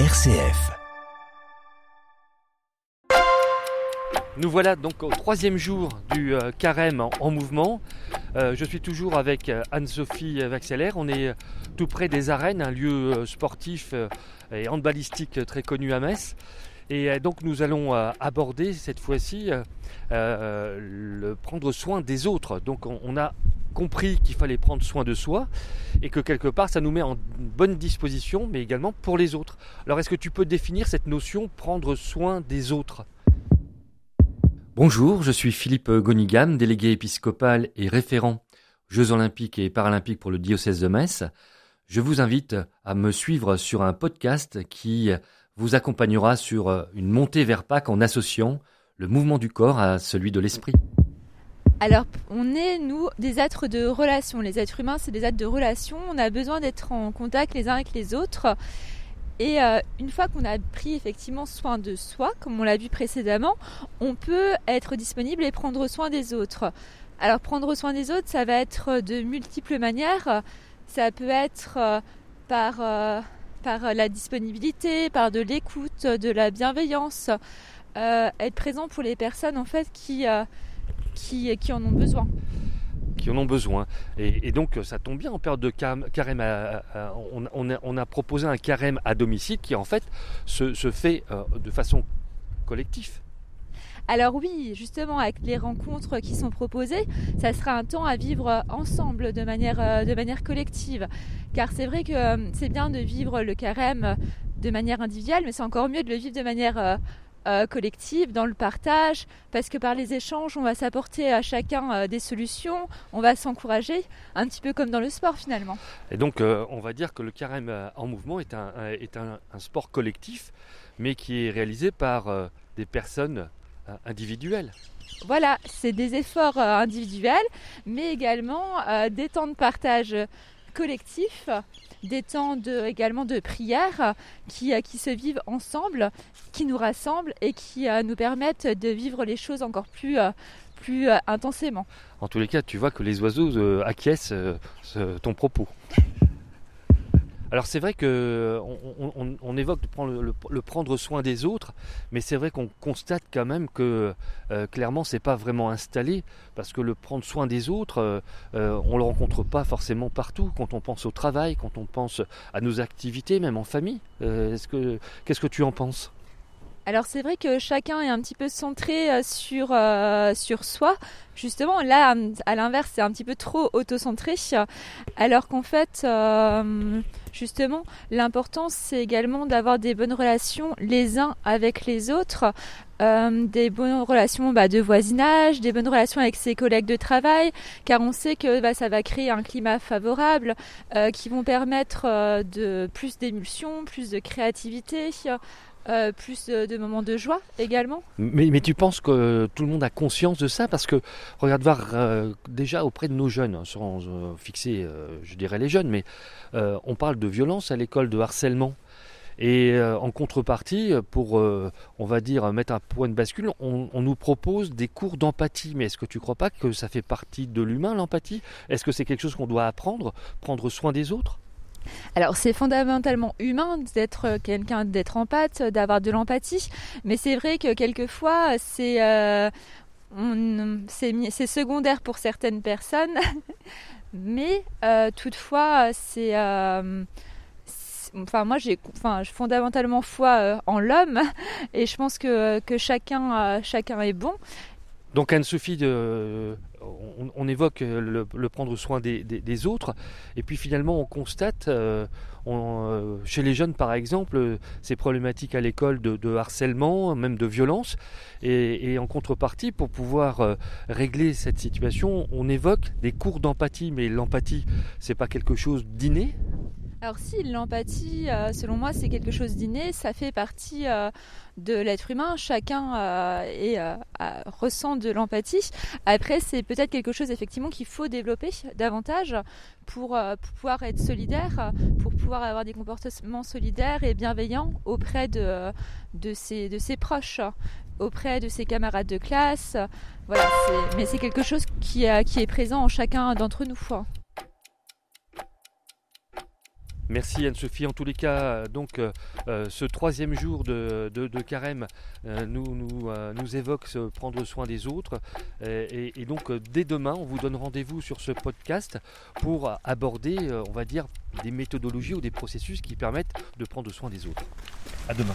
RCF. Nous voilà donc au troisième jour du euh, carême en, en mouvement. Euh, je suis toujours avec euh, Anne-Sophie Vaxeller. On est tout près des arènes, un lieu sportif et handballistique très connu à Metz. Et donc nous allons aborder cette fois-ci le prendre soin des autres. Donc on, on a compris qu'il fallait prendre soin de soi et que quelque part ça nous met en bonne disposition, mais également pour les autres. Alors est-ce que tu peux définir cette notion prendre soin des autres? Bonjour, je suis Philippe Gonigam, délégué épiscopal et référent Jeux olympiques et paralympiques pour le diocèse de Metz. Je vous invite à me suivre sur un podcast qui vous accompagnera sur une montée vers Pâques en associant le mouvement du corps à celui de l'esprit. Alors, on est, nous, des êtres de relation. Les êtres humains, c'est des êtres de relation. On a besoin d'être en contact les uns avec les autres. Et euh, une fois qu'on a pris effectivement soin de soi, comme on l'a vu précédemment, on peut être disponible et prendre soin des autres. Alors, prendre soin des autres, ça va être de multiples manières. Ça peut être euh, par, euh, par la disponibilité, par de l'écoute, de la bienveillance, être présent pour les personnes en fait qui, qui, qui en ont besoin. qui en ont besoin. Et, et donc ça tombe bien en période de car- carême. à- à- à- on, on a, on a proposé un carême à domicile qui en fait se, se fait euh, de façon collective. Alors oui, justement, avec les rencontres qui sont proposées, ça sera un temps à vivre ensemble de manière, euh, de manière collective. Car c'est vrai que euh, c'est bien de vivre le carême de manière individuelle, mais c'est encore mieux de le vivre de manière euh, collective, dans le partage, parce que par les échanges, on va s'apporter à chacun euh, des solutions, on va s'encourager, un petit peu comme dans le sport finalement. Et donc euh, on va dire que le carême en mouvement est un, un- est un, un sport collectif, mais qui est réalisé par des personnes individuelles. Voilà, c'est des efforts individuels, mais également des temps de partage collectif, des temps de, également de prière qui, euh, qui se vivent ensemble, qui nous rassemblent et qui euh, nous permettent de vivre les choses encore plus, euh, plus intensément. En tous les cas, tu vois que les oiseaux acquiescent ce- ton propos. Alors c'est vrai que on, évoque le, prendre soin des autres, mais c'est vrai qu'on constate quand même que euh, clairement c'est pas vraiment installé parce que le prendre soin des autres, euh, euh, on le rencontre pas forcément partout. Quand on pense au travail, quand on pense à nos activités, même en famille. Euh, est-ce que qu'est-ce que tu en penses? Alors c'est vrai que chacun est un petit peu centré euh, sur, euh, sur soi. Justement, là, à l'inverse, c'est un petit peu trop auto-centré. Alors qu'en fait, euh, justement, l'important, c'est également d'avoir des bonnes relations les uns avec les autres. euh, des bonnes relations bah, de voisinage, des bonnes relations avec ses collègues de travail, car on sait que bah, ça va créer un climat favorable euh, qui vont permettre euh, de plus d'émulsion, plus de créativité, euh, plus de, de moments de joie également. Mais, tu penses que tout le monde a conscience de ça? Parce que, regarde voir, euh, déjà auprès de nos jeunes, hein, sans euh, fixer, euh, je dirais les jeunes, mais euh, on parle de violence à l'école, de harcèlement. Et euh, en contrepartie, pour, euh, on va dire, mettre un point de bascule, on nous propose des cours d'empathie. Mais est-ce que tu ne crois pas que ça fait partie de l'humain, l'empathie? Est-ce que c'est quelque chose qu'on doit apprendre, prendre soin des autres? Alors c'est fondamentalement humain d'être quelqu'un, d'être empathe, d'avoir de l'empathie, mais c'est vrai que quelquefois c'est euh, c'est secondaire pour certaines personnes, mais euh, toutefois c'est euh, Enfin, moi, j'ai fondamentalement foi euh, en l'homme. Et je pense que, que chacun, euh, chacun est bon. Donc Anne-Sophie, de- on, évoque le, le prendre soin des, autres, et puis finalement on constate, euh, euh, chez les jeunes par exemple, euh, ces problématiques à l'école de, harcèlement, même de violence, et, en contrepartie, pour pouvoir euh, régler cette situation, on évoque des cours d'empathie, mais l'empathie, c'est pas quelque chose d'inné Alors si l'empathie, euh, selon moi, c'est quelque chose d'inné, ça fait partie euh, de l'être humain. Chacun euh, est, ressent de l'empathie. Après, c'est peut-être quelque chose effectivement qu'il faut développer davantage pour, pouvoir être solidaire, pour pouvoir avoir des comportements solidaires et bienveillants auprès de, de, ses, de ses proches, auprès de ses camarades de classe. Voilà, mais c'est quelque chose qui, qui est présent en chacun d'entre nous. Merci Anne-Sophie. En tous les cas, donc ce troisième jour de, carême nous, nous, évoque se prendre soin des autres. Et, et, donc dès demain, on vous donne rendez-vous sur ce podcast pour aborder, on va dire, des méthodologies ou des processus qui permettent de prendre soin des autres. À demain.